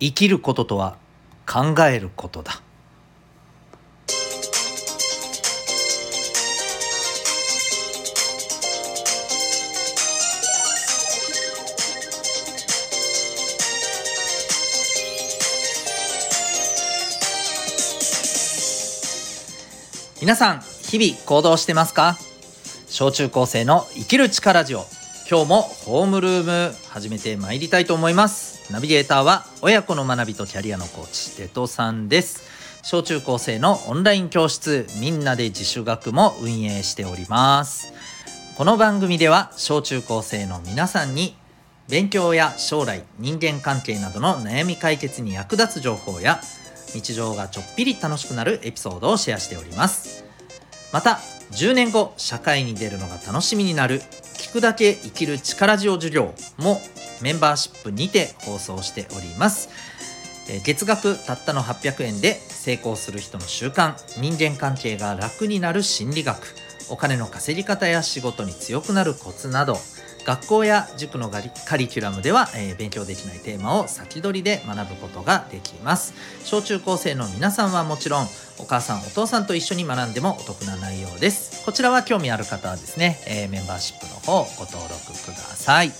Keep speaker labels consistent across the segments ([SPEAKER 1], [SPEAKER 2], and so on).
[SPEAKER 1] 生きることとは考えることだ。皆さん日々行動してますか？小中高生の生きる力ジオ。今日もホームルーム始めてまいりたいと思います。ナビゲーターは親子の学びとキャリアのコーチデトさんです。小中高生のオンライン教室みんなで自主学も運営しております。この番組では小中高生の皆さんに勉強や将来人間関係などの悩み解決に役立つ情報や日常がちょっぴり楽しくなるエピソードをシェアしております。また10年後社会に出るのが楽しみになる聞くだけ生きる力ジオ授業もメンバーシップにて放送しております。月額たったの800円で成功する人の習慣人間関係が楽になる心理学お金の稼ぎ方や仕事に強くなるコツなど学校や塾のカリキュラムでは、えー、勉強できないテーマを先取りで学ぶことができます。小中高生の皆さんはもちろんお母さんお父さんと一緒に学んでもお得な内容です。こちらは興味ある方はですね、えー、メンバーシップの方ご登録ください。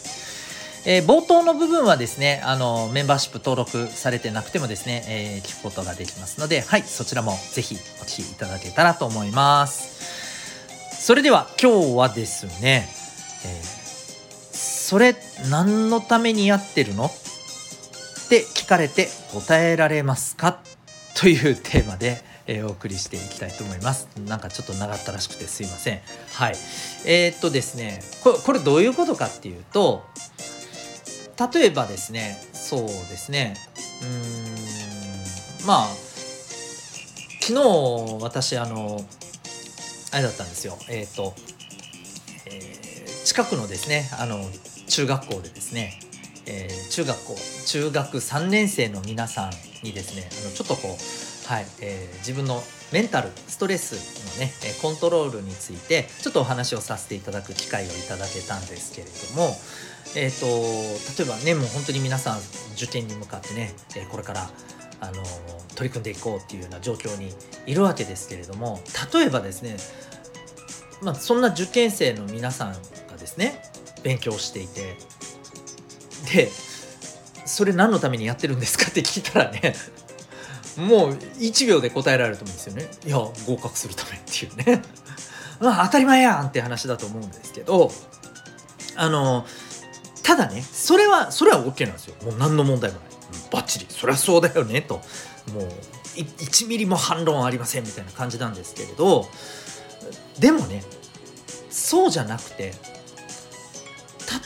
[SPEAKER 1] えー、冒頭の部分はですねあのメンバーシップ登録されてなくてもですね、えー、聞くことができますのではいそちらもぜひお聞きいただけたらと思います。それでは今日はですね、えーそれ何のためにやってるの？って聞かれて答えられますか？というテーマで、え、お送りしていきたいと思います。なんかちょっと長ったらしくてすいません。はい。えー、っとですねこれ、これどういうことかっていうと、例えばですね、そうですね、うーん、まあ、昨日私、あの、あれだったんですよ。えー、っと、え、近くのですね、あの、中学校でですね、えー、中学校中学3年生の皆さんにですねあのちょっとこう、はいえー、自分のメンタルストレスのねコントロールについてちょっとお話をさせていただく機会をいただけたんですけれども、えーと、例えばねもう本当に皆さん受験に向かってねこれからあの取り組んでいこうっていうような状況にいるわけですけれども例えばですね、まあ、そんな受験生の皆さんがですね勉強していて。でそれ何のためにやってるんですかって聞いたらねもう1秒で答えられると思うんですよね。いや合格するためっていうね。まあ当たり前やんって話だと思うんですけどあのただねそれはそれは OK なんですよ。もう何の問題もない。バッチリ。そりゃそうだよねと。もう1ミリも反論ありませんみたいな感じなんですけれどでもねそうじゃなくて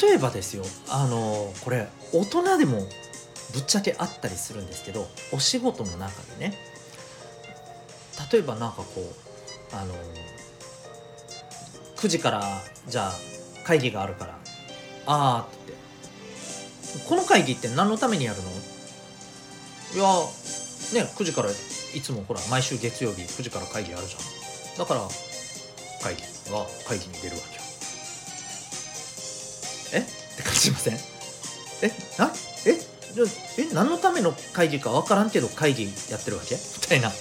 [SPEAKER 1] 例えばですよあのこれ大人でもぶっちゃけあったりするんですけどお仕事の中でね例えばなんかこうあの9時からじゃあ会議があるからああってこの会議って何のためにやるの？いやね9時からいつもほら毎週月曜日9時から会議あるじゃん。だから会議は会議に出るわけよ。しません。えなええ何のための会議か分からんけど会議やってるわけ？みたいな。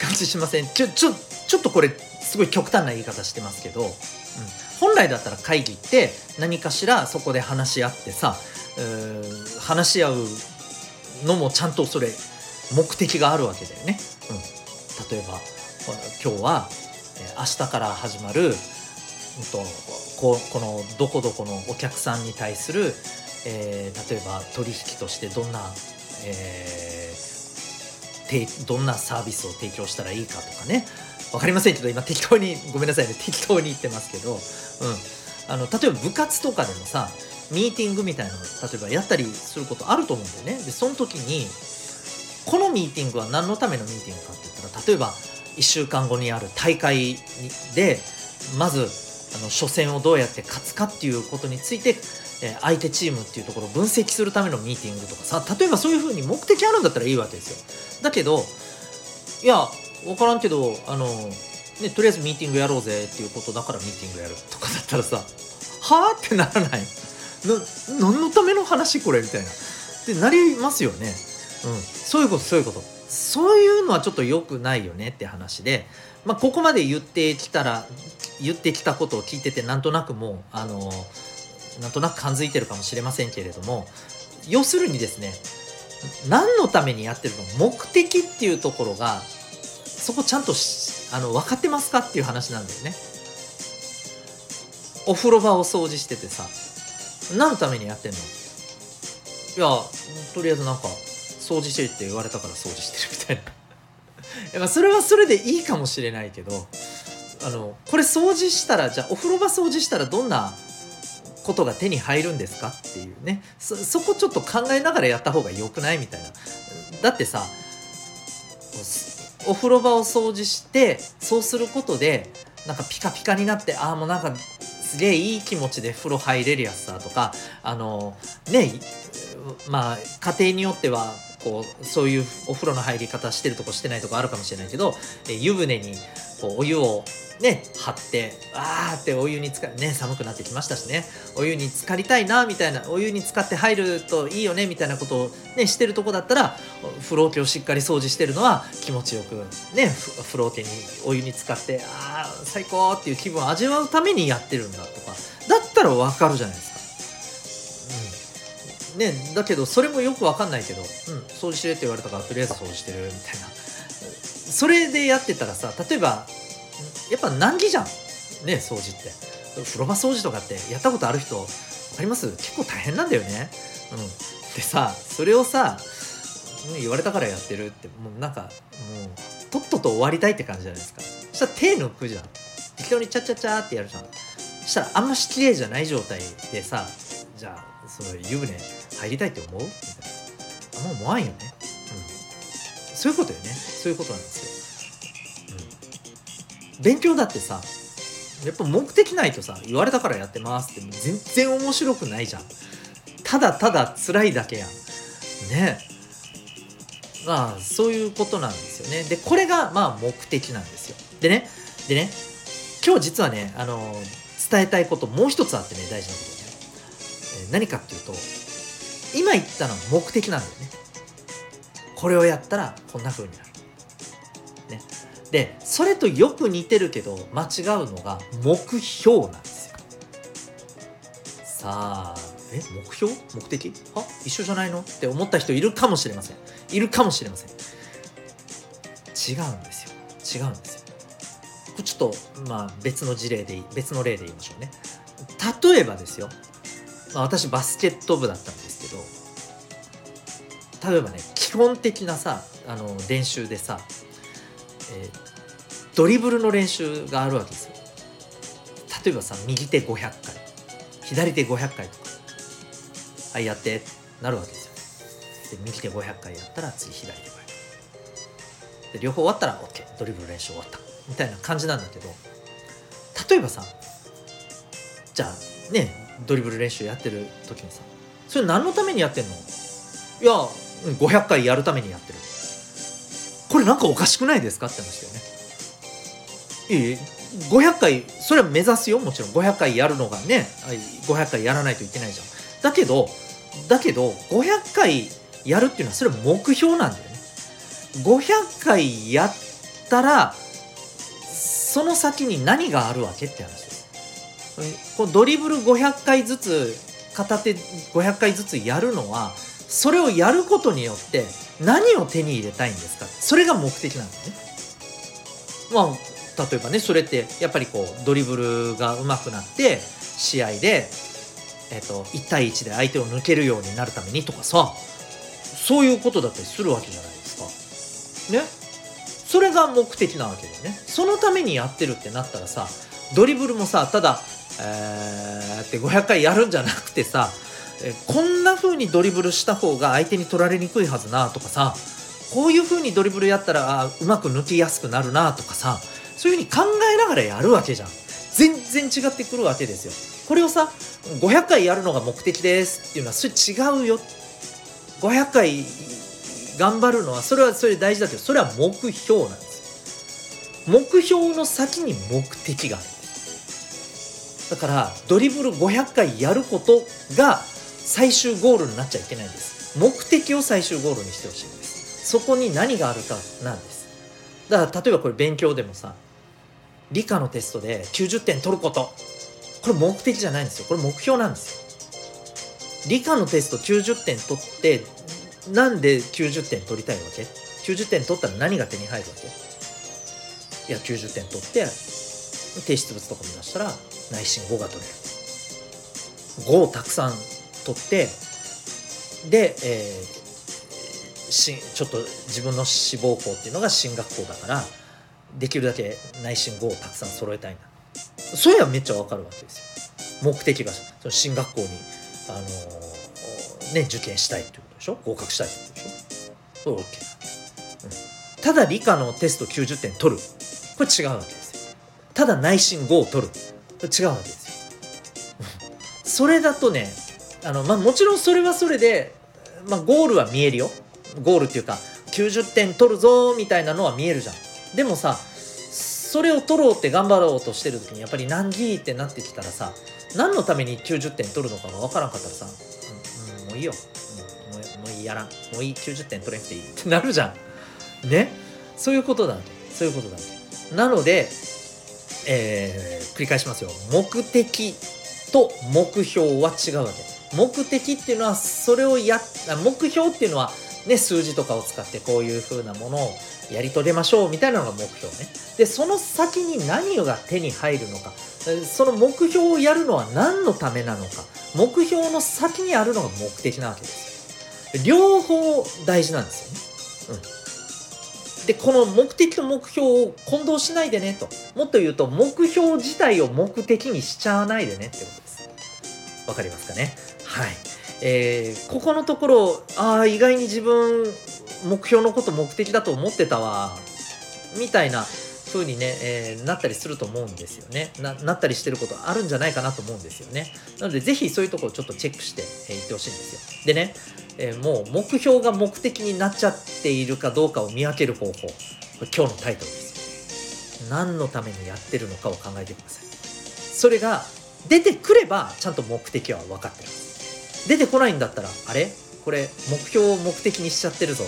[SPEAKER 1] 感じしません。ちょちょちょっとこれすごい極端な言い方してますけど、うん、本来だったら会議って何かしらそこで話し合ってさ話し合うのもちゃんとそれ目的があるわけだよね。うん、例えば今日は明日から始まるうんとここのどこどこのお客さんに対する、えー、例えば取引としてどんな、えー、どんなサービスを提供したらいいかとかね。分かりませんけど今適当にごめんなさいね。適当に言ってますけど、うん、あの例えば部活とかでもさミーティングみたいなの例えばやったりすることあると思うんだよね。でその時にこのミーティングは何のためのミーティングかって言ったら例えば1週間後にある大会でまずあの初戦をどうやって勝つかっていうことについて、え相手チームっていうところを分析するためのミーティングとかさ例えばそういうふうに目的あるんだったらいいわけですよ。だけどいや分からんけどあの、ね、とりあえずミーティングやろうぜっていうことだからミーティングやるとかだったらさはあってならない。な何のための話これみたいな。ってなりますよね。うん、そういうことそういうこと。そういうのはちょっと良くないよねって話で、まあ、ここまで言ってきたら言ってきたことを聞いててなんとなくもうあのなんとなく感づいてるかもしれませんけれども要するにですね何のためにやってるの？目的っていうところがそこちゃんとあの分かってますかっていう話なんだよね。お風呂場を掃除しててさ何のためにやってんの？いやとりあえずなんか掃除してって言われたから掃除してるみたいな。まあそれはそれでいいかもしれないけどあのこれ掃除したらじゃあお風呂場掃除したらどんなことが手に入るんですか？っていうね。そそこちょっと考えながらやった方が良くないみたいな。だってさお風呂場を掃除してそうすることでなんかピカピカになってああもうなんかすげえいい気持ちで風呂入れるやつさとかあのねまあ家庭によってはこうそういうお風呂の入り方してるとこしてないとこあるかもしれないけど湯船にこうお湯をね張ってあーってお湯につかね寒くなってきましたしねお湯に浸かりたいなみたいなお湯に浸かって入るといいよねみたいなことをねしてるとこだったら風呂桶をしっかり掃除してるのは気持ちよくね風呂桶にお湯に浸かってあー最高っていう気分を味わうためにやってるんだとかだったらわかるじゃないですか。ねだけどそれもよくわかんないけど、うん、掃除してって言われたからとりあえず掃除してるみたいな。それでやってたらさ例えばやっぱ難儀じゃん。ね掃除って。風呂場掃除とかってやったことある人分かります？結構大変なんだよね。うん。でさそれをさ言われたからやってるってもうなんかもうとっとと終わりたいって感じじゃないですか。そしたら手抜くじゃん。適当にチャチャチャってやるじゃん。そしたらあんまし綺麗じゃない状態でさじゃあその湯船入りたいって思う？みたいな。あんま思わんよね。うん。そういうことよね。そういうことなんですよ。うん。勉強だってさやっぱ目的ないとさ言われたからやってますって全然面白くないじゃん。ただただ辛いだけやん。ね。まあそういうことなんですよね。でこれがまあ目的なんですよ。でねでね今日実はねあの伝えたいこともう一つあってね大事なことね、え何かっていうと今言ったのは目的なんだよね。これをやったらこんな風になる。ね。でそれとよく似てるけど間違うのが目標なんですよ。さあえ目標？目的？あ一緒じゃないの？って思った人いるかもしれません。いるかもしれません。違うんですよ。違うんですよ。これちょっとまあ別の事例で別の例で言いましょうね。例えばですよ、まあ、私バスケット部だったんですけど例えばね基本的なさあの練習でさ、えー、ドリブルの練習があるわけですよ。例えばさ右手500回左手500回とかはいやってなるわけですよ。で右手500回やったら次左手5回で両方終わったら OK ドリブル練習終わった。みたいな感じなんだけど例えばさじゃあねドリブル練習やってる時にさそれ何のためにやってんの？いや500回やるためにやってる。これなんかおかしくないですか？って話だよね。いい？500回それは目指すよ。もちろん。500回やるのがね500回やらないといけないじゃん。だけどだけど500回やるっていうのはそれは目標なんだよね。500回やったらその先に何があるわけ？って話。ですこのドリブル500回ずつ片手500回ずつやるのはそれをやることによって何を手に入れたいんですか？それが目的なんですねまあ例えばねそれってやっぱりこうドリブルが上手くなって試合で、えーと、1対1で相手を抜けるようになるためにとかさそういうことだったりするわけじゃないですか。ね？それが目的なわけだよね。そのためにやってるってなったらさドリブルもさただ、えー、って500回やるんじゃなくてさえこんな風にドリブルした方が相手に取られにくいはずなとかさこういう風にドリブルやったらうまく抜きやすくなるなとかさそういうふうに考えながらやるわけじゃん。全然違ってくるわけですよ。これをさ500回やるのが目的ですっていうのはそれ違うよ。500回頑張るのはそれはそれ大事だけどそれは目標なんです。目標の先に目的がある。だからドリブル500回やることが最終ゴールになっちゃいけないんです。目的を最終ゴールにしてほしいんです。そこに何があるかなんです。だから例えばこれ勉強でもさ理科のテストで90点取ること。これ目的じゃないんですよ。これ目標なんですよ。理科のテスト90点取ってなんで90点取りたいわけ？90点取ったら何が手に入るわけ？いや90点取って提出物とかも出したら内心5が取れる。5をたくさん取ってで、えー、しちょっと自分の志望校っていうのが進学校だからできるだけ内心5をたくさん揃えたいな。それはめっちゃわかるわけですよ。目的がその進学校に、あのー、ね、受験したいってことでしょ？合格したいってことでしょ？それ OK うん、ただ理科のテスト90点取る。これ違うわけですよ。ただ内心5を取る。違うわけですよ。それだとねあの、まあ、もちろんそれはそれで、まあ、ゴールは見えるよ。ゴールっていうか90点取るぞみたいなのは見えるじゃん。でもさそれを取ろうって頑張ろうとしてる時にやっぱり難儀ってなってきたらさ何のために90点取るのかが分からんかったらさ、うん、うん、もういいよ、うん、もうもういいやらん。もういい90点取れなくていいってなるじゃん。ね？そういうことだそういうことだなので、え、繰り返しますよ目的と目標は違うわけ目的っていうのはそれをや目標っていうのはね数字とかを使ってこういう風なものをやり遂げましょうみたいなのが目標ね。で、その先に何が手に入るのか、その目標をやるのは何のためなのか、目標の先にあるのが目的なわけです。両方大事なんですよね。うん。で、この目的と目標を混同しないでねと。もっと言うと、目標自体を目的にしちゃわないでねってことです。わかりますかね？はい。えー、ここのところ、ああ、意外に自分目標のこと目的だと思ってたわみたいな風にね、えー、なったりすると思うんですよねな。なったりしてることあるんじゃないかなと思うんですよね。なので、ぜひそういうところをちょっとチェックしてい、えー、ってほしいんですよ。でね、えー、もう目標が目的になっちゃっているかどうかを見分ける方法。今日のタイトルです。何のためにやってるのかを考えてください。それが出てくれば、ちゃんと目的は分かってる出てこないんだったら、あれ？これ目標を目的にしちゃってるぞ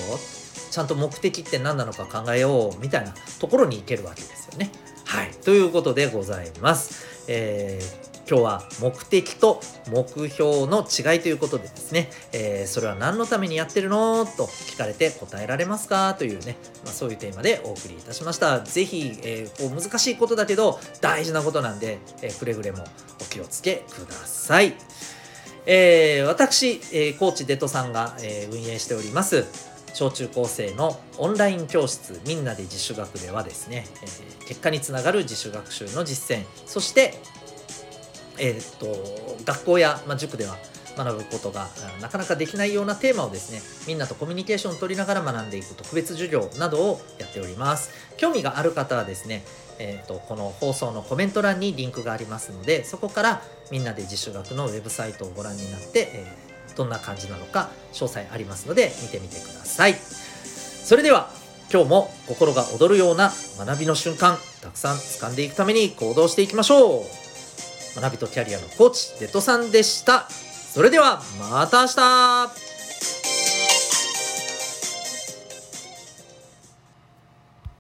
[SPEAKER 1] ちゃんと目的って何なのか考えようみたいなところに行けるわけですよね。はい。ということでございます。えー、今日は目的と目標の違いということでですね、えー、それは何のためにやってるのと聞かれて答えられますかというね、まあ、そういうテーマでお送りいたしました。ぜひ、えー、こう難しいことだけど大事なことなんで、えくれぐれもお気をつけください。えー、私、えー、コーチデトさんが、えー、運営しております小中高生のオンライン教室みんなで自主学ではですね、えー、結果につながる自主学習の実践そして、えー、っと学校や、まあ、塾では学ぶことがなかなかできないようなテーマをですねみんなとコミュニケーションを取りながら学んでいく特別授業などをやっております。興味がある方はですねえーと、この放送のコメント欄にリンクがありますのでそこからみんなで自主学のウェブサイトをご覧になって、えー、どんな感じなのか詳細ありますので見てみてください。それでは今日も心が躍るような学びの瞬間たくさん掴んでいくために行動していきましょう。学びとキャリアのコーチデトさんでした。それではまた明日。